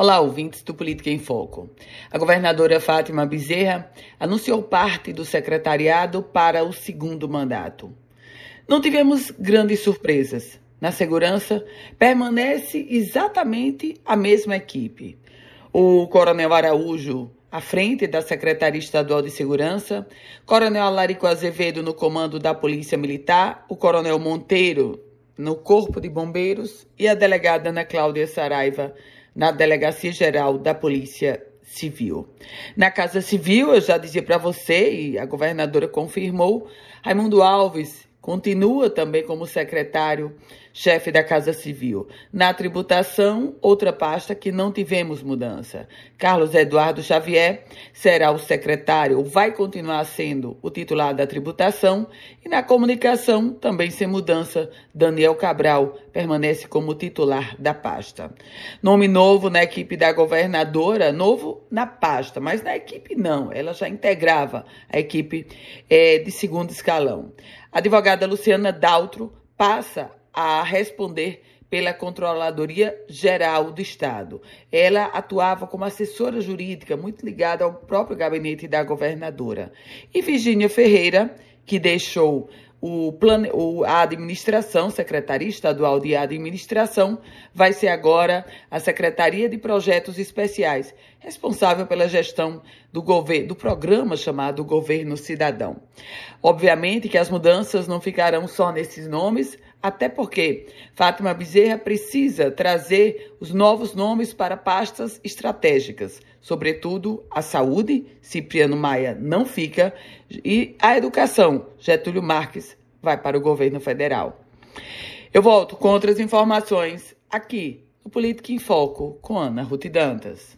Olá, ouvintes do Política em Foco. A governadora Fátima Bezerra anunciou parte do secretariado para o segundo mandato. Não tivemos grandes surpresas. Na segurança, permanece exatamente a mesma equipe. O Coronel Araújo à frente da Secretaria Estadual de Segurança, Coronel Alarico Azevedo no comando da Polícia Militar, o Coronel Monteiro no Corpo de Bombeiros e a delegada Ana Cláudia Saraiva na Delegacia Geral da Polícia Civil. Na Casa Civil, eu já dizia para você, e a governadora confirmou, Raimundo Alves Continua também como secretário-chefe da Casa Civil. Na tributação, outra pasta que não tivemos mudança. Carlos Eduardo Xavier será o secretário, vai continuar sendo o titular da tributação. E na comunicação, também sem mudança, Daniel Cabral permanece como titular da pasta. Nome novo na equipe da governadora, novo na pasta, mas na equipe não, ela já integrava a equipe é, de segundo escalão. A advogada Luciana Daltro passa a responder pela Controladoria Geral do Estado. Ela atuava como assessora jurídica, muito ligada ao próprio gabinete da governadora. E Virgínia Ferreira, que deixou o plane... a administração, Secretaria Estadual de Administração, vai ser agora a Secretaria de Projetos Especiais, responsável pela gestão do governo, do programa chamado Governo Cidadão. Obviamente que as mudanças não ficarão só nesses nomes, até porque Fátima Bezerra precisa trazer os novos nomes para pastas estratégicas, sobretudo a saúde, Cipriano Maia não fica, e a educação, Getúlio Marques vai para o governo federal. Eu volto com outras informações aqui no Política em Foco com Ana Ruth Dantas.